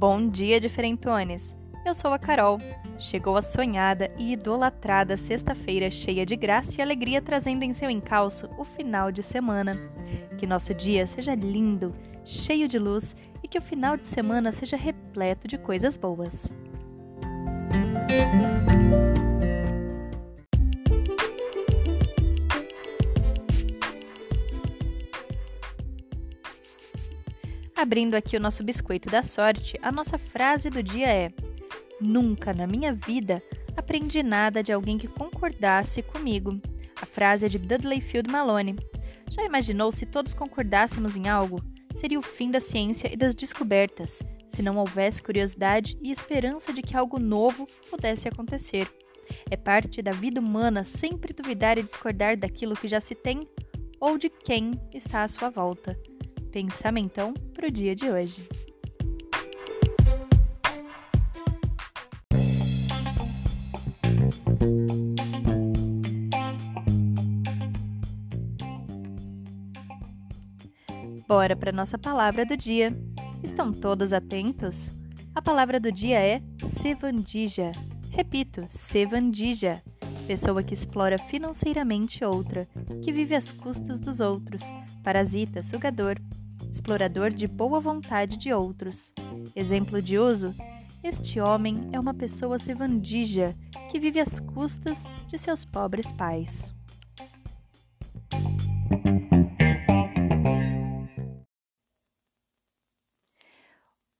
Bom dia, diferentones! Eu sou a Carol. Chegou a sonhada e idolatrada sexta-feira cheia de graça e alegria, trazendo em seu encalço o final de semana. Que nosso dia seja lindo, cheio de luz e que o final de semana seja repleto de coisas boas. Abrindo aqui o nosso biscoito da sorte, a nossa frase do dia é: Nunca na minha vida aprendi nada de alguém que concordasse comigo. A frase é de Dudley Field Malone. Já imaginou se todos concordássemos em algo? Seria o fim da ciência e das descobertas, se não houvesse curiosidade e esperança de que algo novo pudesse acontecer. É parte da vida humana sempre duvidar e discordar daquilo que já se tem ou de quem está à sua volta. Pensamentão para o dia de hoje. Bora para nossa palavra do dia. Estão todos atentos? A palavra do dia é sevandija. Repito, sevandija. Pessoa que explora financeiramente outra, que vive às custas dos outros, parasita, sugador, explorador de boa vontade de outros. Exemplo de uso: este homem é uma pessoa sevandija que vive às custas de seus pobres pais.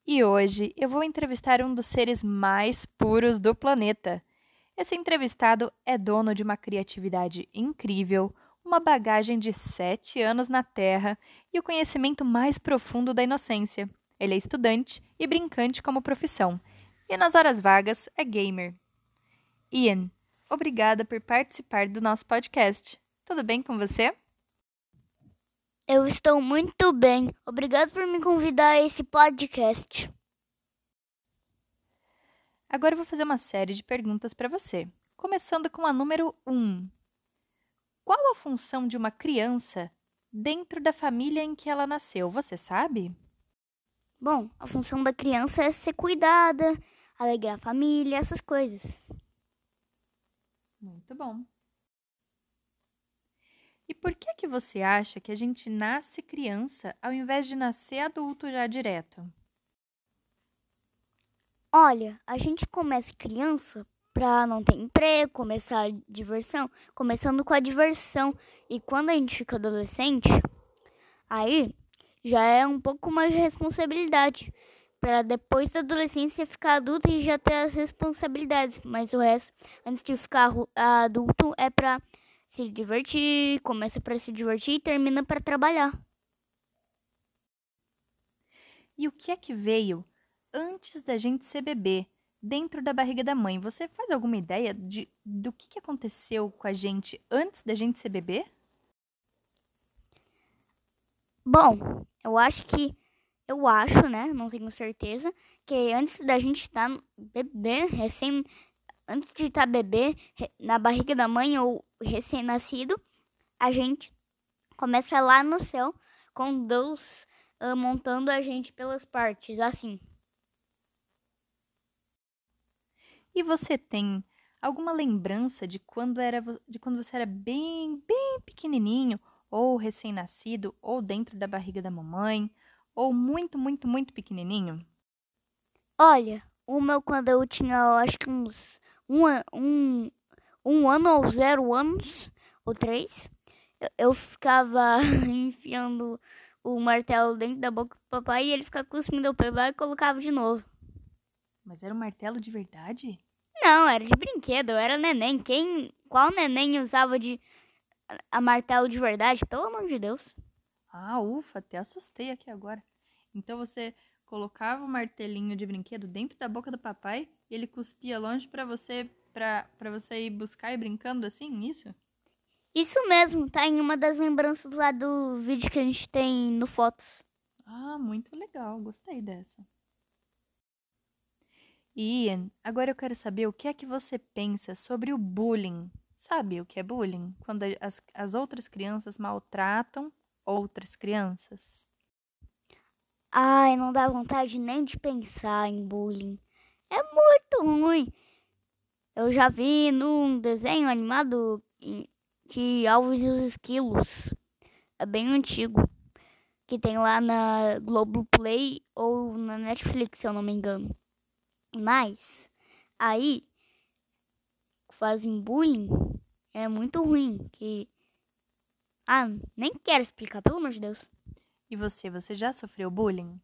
E hoje eu vou entrevistar um dos seres mais puros do planeta. Esse entrevistado é dono de uma criatividade incrível, uma bagagem de sete anos na Terra e o conhecimento mais profundo da inocência. Ele é estudante e brincante como profissão, e nas horas vagas é gamer. Ian, obrigada por participar do nosso podcast. Tudo bem com você? Eu estou muito bem. Obrigado por me convidar a esse podcast. Agora eu vou fazer uma série de perguntas para você, começando com a número 1. Um. Qual a função de uma criança dentro da família em que ela nasceu? Você sabe? Bom, a função da criança é ser cuidada, alegrar a família, essas coisas. Muito bom. E por que que você acha que a gente nasce criança ao invés de nascer adulto já direto? Olha, a gente começa criança para não ter emprego, começar a diversão, começando com a diversão. E quando a gente fica adolescente, aí já é um pouco mais de responsabilidade. Para depois da adolescência ficar adulto e já ter as responsabilidades. Mas o resto, antes de ficar adulto, é para se divertir, começa para se divertir e termina para trabalhar. E o que é que veio antes da gente ser bebê? Dentro da barriga da mãe. Você faz alguma ideia de, do que, que aconteceu com a gente antes da gente ser bebê? Bom, eu acho que. Eu acho, né? Não tenho certeza. Que antes da gente estar tá bebê, recém. Antes de estar tá bebê na barriga da mãe ou recém-nascido, a gente começa lá no céu com Deus uh, montando a gente pelas partes, assim. E você tem alguma lembrança de quando era de quando você era bem, bem pequenininho, ou recém-nascido, ou dentro da barriga da mamãe, ou muito, muito, muito pequenininho? Olha, o meu quando eu tinha, eu acho que uns um, um, um ano ou zero anos, ou três, eu, eu ficava enfiando o martelo dentro da boca do papai e ele ficava cuspindo, eu pegava e colocava de novo. Mas era um martelo de verdade? Não, era de brinquedo, era neném. Quem, qual neném usava de a martelo de verdade? Pelo amor de Deus. Ah, ufa, até assustei aqui agora. Então você colocava o martelinho de brinquedo dentro da boca do papai e ele cuspia longe para você para você ir buscar e brincando assim, isso? Isso mesmo, tá em uma das lembranças lá do vídeo que a gente tem no Fotos. Ah, muito legal, gostei dessa. Ian, agora eu quero saber o que é que você pensa sobre o bullying. Sabe o que é bullying? Quando as, as outras crianças maltratam outras crianças. Ai, não dá vontade nem de pensar em bullying. É muito ruim. Eu já vi num desenho animado que Alves e os Esquilos. É bem antigo. Que tem lá na Globoplay ou na Netflix, se eu não me engano. Mas, aí, fazem bullying é muito ruim. Que. Ah, nem quero explicar, pelo amor de Deus. E você, você já sofreu bullying?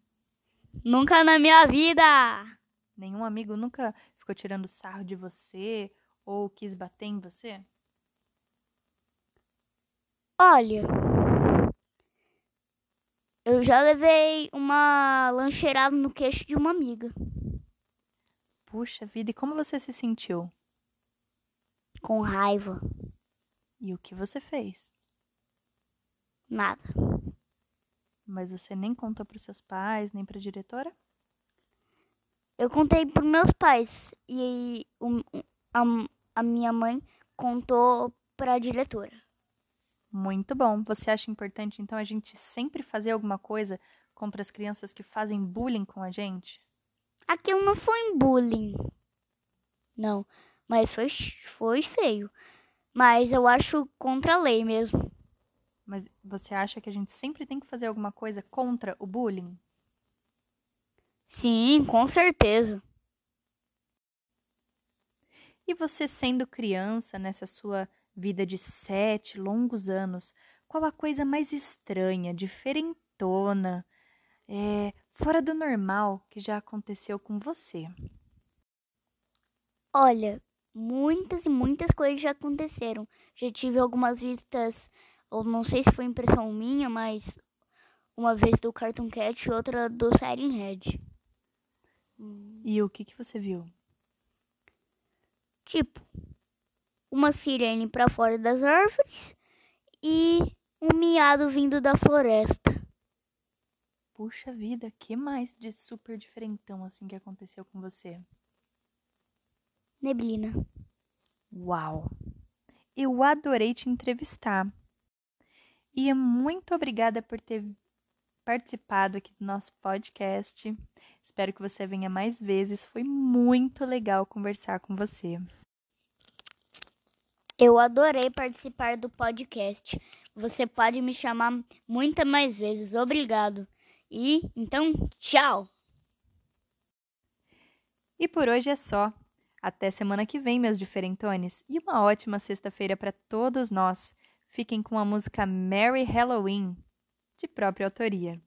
Nunca na minha vida! Nenhum amigo nunca ficou tirando sarro de você ou quis bater em você? Olha, eu já levei uma lancheirada no queixo de uma amiga. Puxa vida, e como você se sentiu? Com raiva. E o que você fez? Nada. Mas você nem contou para os seus pais, nem para a diretora? Eu contei para meus pais e a, a minha mãe contou para a diretora. Muito bom. Você acha importante então a gente sempre fazer alguma coisa contra as crianças que fazem bullying com a gente? Aquilo não foi bullying. Não, mas foi, foi feio. Mas eu acho contra a lei mesmo. Mas você acha que a gente sempre tem que fazer alguma coisa contra o bullying? Sim, com certeza. E você sendo criança nessa sua vida de sete longos anos, qual a coisa mais estranha, diferentona, é, fora do normal que já aconteceu com você? Olha, muitas e muitas coisas já aconteceram. Já tive algumas vistas ou não sei se foi impressão minha, mas uma vez do Cartoon Cat e outra do Siren Head. E o que, que você viu? Tipo, uma sirene para fora das árvores e um miado vindo da floresta. Puxa vida, que mais de super diferentão assim que aconteceu com você? Neblina. Uau! Eu adorei te entrevistar. E muito obrigada por ter participado aqui do nosso podcast. Espero que você venha mais vezes. Foi muito legal conversar com você. Eu adorei participar do podcast. Você pode me chamar muitas mais vezes. Obrigado. E então, tchau. E por hoje é só. Até semana que vem, meus diferentones, e uma ótima sexta-feira para todos nós fiquem com a música Merry Halloween, de própria autoria.